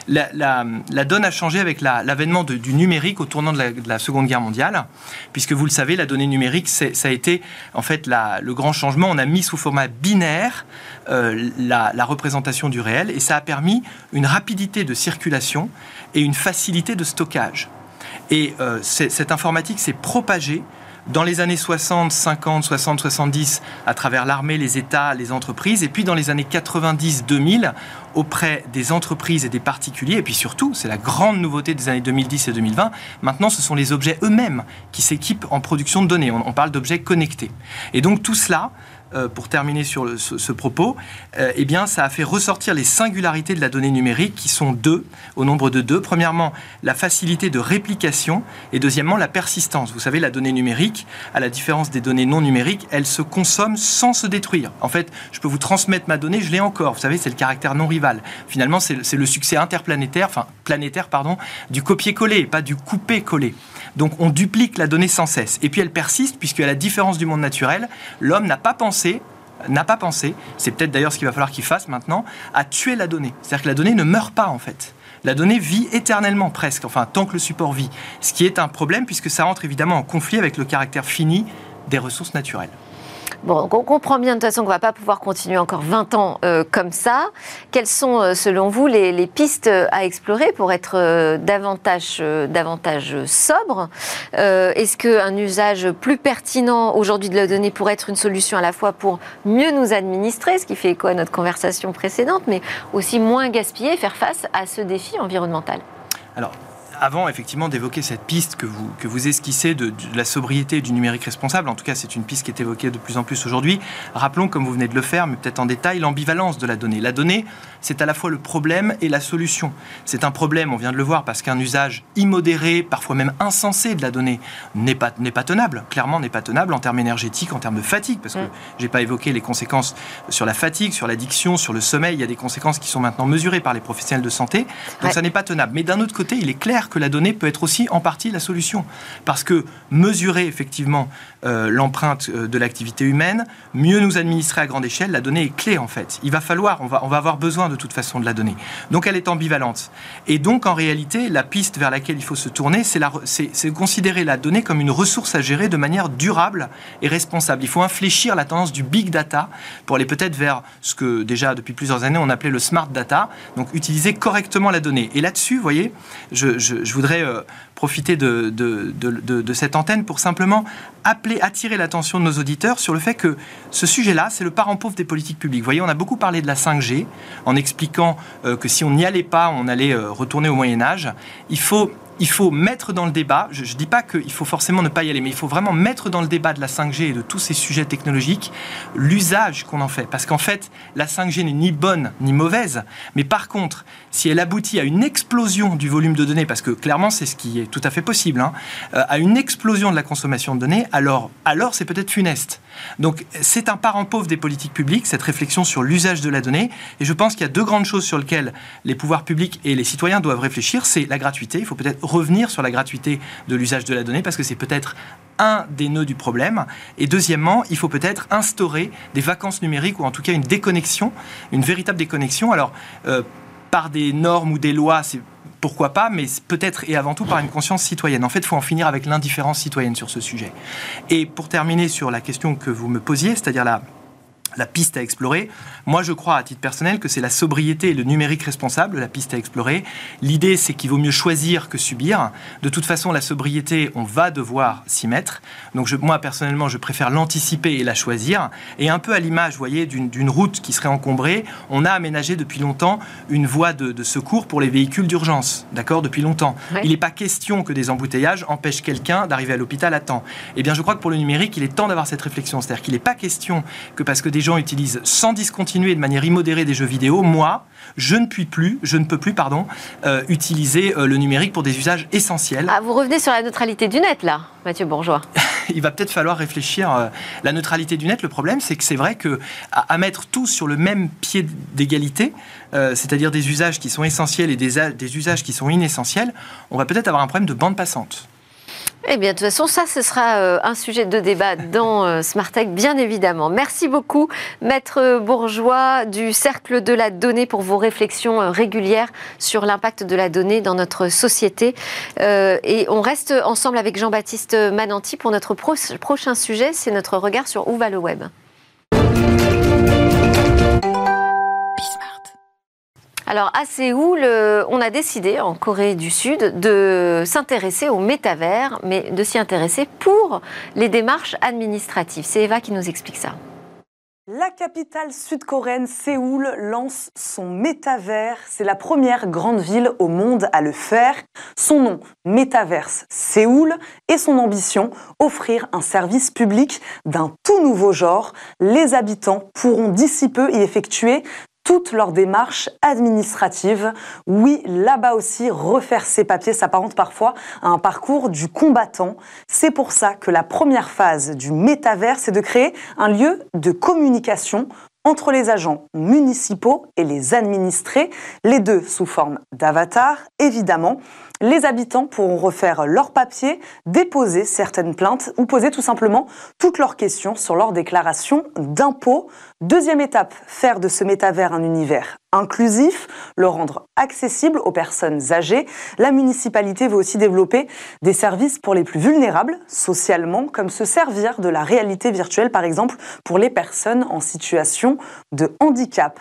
La, donne a changé avec l'avènement du numérique au tournant de la, Seconde Guerre mondiale, puisque vous le savez, la donnée numérique, ça a été en fait le grand changement. On a mis sous format binaire euh, la, la représentation du réel, et ça a permis une rapidité de circulation et une facilité de stockage. Et euh, cette informatique s'est propagée dans les années 60, 50, 60, 70 à travers l'armée, les États, les entreprises, et puis dans les années 90, 2000 auprès des entreprises et des particuliers, et puis surtout, c'est la grande nouveauté des années 2010 et 2020, maintenant ce sont les objets eux-mêmes qui s'équipent en production de données, on, on parle d'objets connectés. Et donc tout cela, euh, pour terminer sur ce, propos, euh, eh bien, ça a fait ressortir les singularités de la donnée numérique qui sont deux, au nombre de deux. Premièrement, la facilité de réplication et deuxièmement, la persistance. Vous savez, la donnée numérique, à la différence des données non numériques, elle se consomme sans se détruire. En fait, je peux vous transmettre ma donnée, je l'ai encore. Vous savez, c'est le caractère non rival. Finalement, c'est le succès interplanétaire, enfin planétaire, pardon, du copier-coller, pas du couper-coller. Donc on duplique la donnée sans cesse. Et puis elle persiste, puisque à la différence du monde naturel, l'homme n'a pas pensé n'a pas pensé, c'est peut-être d'ailleurs ce qu'il va falloir qu'il fasse maintenant, à tuer la donnée. C'est-à-dire que la donnée ne meurt pas en fait. La donnée vit éternellement presque, enfin tant que le support vit. Ce qui est un problème puisque ça entre évidemment en conflit avec le caractère fini des ressources naturelles. Bon, on comprend bien de toute façon qu'on ne va pas pouvoir continuer encore 20 ans euh, comme ça. Quelles sont, euh, selon vous, les, pistes à explorer pour être euh, davantage, davantage sobre? Est-ce qu'un usage plus pertinent aujourd'hui de la donnée pourrait être une solution à la fois pour mieux nous administrer, ce qui fait écho à notre conversation précédente, mais aussi moins gaspiller faire face à ce défi environnemental? Alors, avant effectivement d'évoquer cette piste que vous, que vous esquissez de, la sobriété et du numérique responsable, en tout cas c'est une piste qui est évoquée de plus en plus aujourd'hui, rappelons, comme vous venez de le faire, mais peut-être en détail, l'ambivalence de la donnée. La donnée, c'est à la fois le problème et la solution. C'est un problème, on vient de le voir, parce qu'un usage immodéré, parfois même insensé de la donnée n'est pas, n'est pas tenable, clairement n'est pas tenable en termes énergétiques, en termes de fatigue, parce que mm. je n'ai pas évoqué les conséquences sur la fatigue, sur l'addiction, sur le sommeil, il y a des conséquences qui sont maintenant mesurées par les professionnels de santé, donc ça n'est pas tenable. Mais d'un autre côté, il est clair que la donnée peut être aussi en partie la solution. Parce que mesurer effectivement euh, l'empreinte euh, de l'activité humaine, mieux nous administrer à grande échelle, la donnée est clé en fait. Il va falloir, on va, avoir besoin de toute façon de la donnée. Donc elle est ambivalente. Et donc en réalité, la piste vers laquelle il faut se tourner, c'est considérer la donnée comme une ressource à gérer de manière durable et responsable. Il faut infléchir la tendance du big data pour aller peut-être vers ce que déjà depuis plusieurs années on appelait le smart data, donc utiliser correctement la donnée. Et là-dessus, vous voyez, je, voudrais euh, profiter de, cette antenne pour simplement appeler, attirer l'attention de nos auditeurs sur le fait que ce sujet-là, c'est le parent pauvre des politiques publiques. Vous voyez, on a beaucoup parlé de la 5G en expliquant euh, que si on n'y allait pas, on allait euh, retourner au Moyen Âge. Il faut il faut mettre dans le débat, je ne dis pas qu'il faut forcément ne pas y aller, mais il faut vraiment mettre dans le débat de la 5G et de tous ces sujets technologiques l'usage qu'on en fait. Parce qu'en fait, la 5G n'est ni bonne ni mauvaise, mais par contre, si elle aboutit à une explosion du volume de données, parce que clairement c'est ce qui est tout à fait possible, hein, euh, à une explosion de la consommation de données, alors, alors c'est peut-être funeste. Donc c'est un parent pauvre des politiques publiques, cette réflexion sur l'usage de la donnée, et je pense qu'il y a deux grandes choses sur lesquelles les pouvoirs publics et les citoyens doivent réfléchir, c'est la gratuité, il faut peut-être revenir sur la gratuité de l'usage de la donnée parce que c'est peut-être un des nœuds du problème. Et deuxièmement, il faut peut-être instaurer des vacances numériques ou en tout cas une déconnexion, une véritable déconnexion. Alors, euh, par des normes ou des lois, c'est pourquoi pas, mais peut-être et avant tout par une conscience citoyenne. En fait, il faut en finir avec l'indifférence citoyenne sur ce sujet. Et pour terminer sur la question que vous me posiez, c'est-à-dire la la piste à explorer. Moi, je crois à titre personnel que c'est la sobriété et le numérique responsable, la piste à explorer. L'idée, c'est qu'il vaut mieux choisir que subir. De toute façon, la sobriété, on va devoir s'y mettre. Donc, je, moi, personnellement, je préfère l'anticiper et la choisir. Et un peu à l'image, vous voyez, d'une route qui serait encombrée, on a aménagé depuis longtemps une voie de, secours pour les véhicules d'urgence. D'accord? Depuis longtemps. Il n'est pas question que des embouteillages empêchent quelqu'un d'arriver à l'hôpital à temps. Eh bien, je crois que pour le numérique, il est temps d'avoir cette réflexion. C'est-à-dire qu'il n'est pas question que parce que des gens utilisent sans discontinuer de manière immodérée des jeux vidéo, moi, je ne puis plus, je ne peux plus, pardon, euh, utiliser euh, le numérique pour des usages essentiels. Ah, vous revenez sur la neutralité du net, là, Mathieu Bourgeois. *laughs* Il va peut-être falloir réfléchir. Euh, la neutralité du net, le problème, c'est que c'est vrai que à, mettre tous sur le même pied d'égalité, c'est-à-dire des usages qui sont essentiels et des, des usages qui sont inessentiels, on va peut-être avoir un problème de bande passante. Eh bien, de toute façon, ça, ce sera euh, un sujet de débat dans euh, Smartech, bien évidemment. Merci beaucoup, Maître Bourgeois du Cercle de la Donnée, pour vos réflexions euh, régulières sur l'impact de la donnée dans notre société. et on reste ensemble avec Jean-Baptiste Mananti pour notre prochain sujet, c'est notre regard sur où va le web? Alors à Séoul, on a décidé en Corée du Sud de s'intéresser au métavers, mais de s'y intéresser pour les démarches administratives. C'est Eva qui nous explique ça. La capitale sud-coréenne Séoul lance son métavers. C'est la première grande ville au monde à le faire. Son nom, Métaverse Séoul, et son ambition, offrir un service public d'un tout nouveau genre. Les habitants pourront d'ici peu y effectuer toutes leurs démarches administratives. Oui, là-bas aussi, refaire ses papiers s'apparente parfois à un parcours du combattant. C'est pour ça que la première phase du métavers, c'est de créer un lieu de communication entre les agents municipaux et les administrés, les deux sous forme d'avatar, évidemment. Les habitants pourront refaire leurs papiers, déposer certaines plaintes ou poser tout simplement toutes leurs questions sur leur déclaration d'impôt. Deuxième étape, faire de ce métavers un univers inclusif, le rendre accessible aux personnes âgées. La municipalité veut aussi développer des services pour les plus vulnérables socialement, comme se servir de la réalité virtuelle, par exemple, pour les personnes en situation de handicap.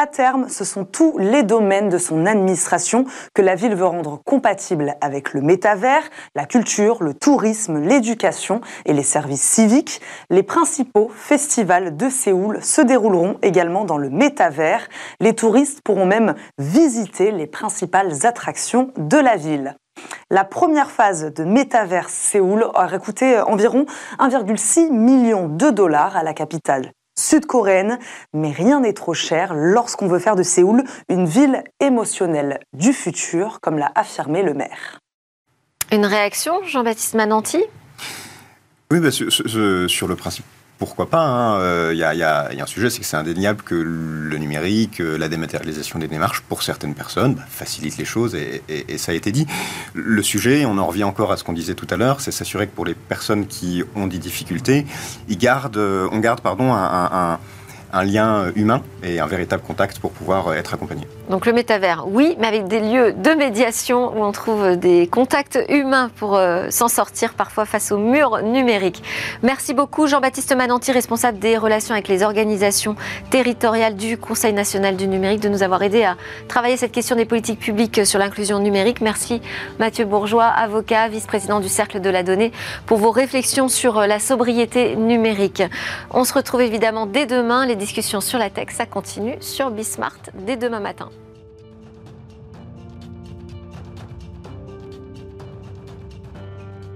À terme, ce sont tous les domaines de son administration que la ville veut rendre compatibles avec le métavers, la culture, le tourisme, l'éducation et les services civiques. Les principaux festivals de Séoul se dérouleront également dans le métavers. Les touristes pourront même visiter les principales attractions de la ville. La première phase de Métavers Séoul aurait coûté environ 1,6 million de dollars à la capitale sud-coréenne, mais rien n'est trop cher lorsqu'on veut faire de Séoul une ville émotionnelle du futur, comme l'a affirmé le maire. Une réaction, Jean-Baptiste Mananti? Oui, bah, sur le principe pourquoi pas. Il hein, y, euh, a un sujet, c'est que c'est indéniable que le numérique, euh, la dématérialisation des démarches, pour certaines personnes, bah, facilite les choses, et, ça a été dit. Le sujet, on en revient encore à ce qu'on disait tout à l'heure, c'est s'assurer que pour les personnes qui ont des difficultés, ils gardent, euh, on garde pardon, un un lien humain et un véritable contact pour pouvoir être accompagné. Donc le métavers, oui, mais avec des lieux de médiation où on trouve des contacts humains pour euh, s'en sortir parfois face au mur numérique. Merci beaucoup Jean-Baptiste Mananti, responsable des relations avec les organisations territoriales du Conseil national du numérique, de nous avoir aidé à travailler cette question des politiques publiques sur l'inclusion numérique. Merci Mathieu Bourgeois, avocat, vice-président du Cercle de la Donnée, pour vos réflexions sur la sobriété numérique. On se retrouve évidemment dès demain. Les discussions sur la tech, ça continue sur Bismart dès demain matin.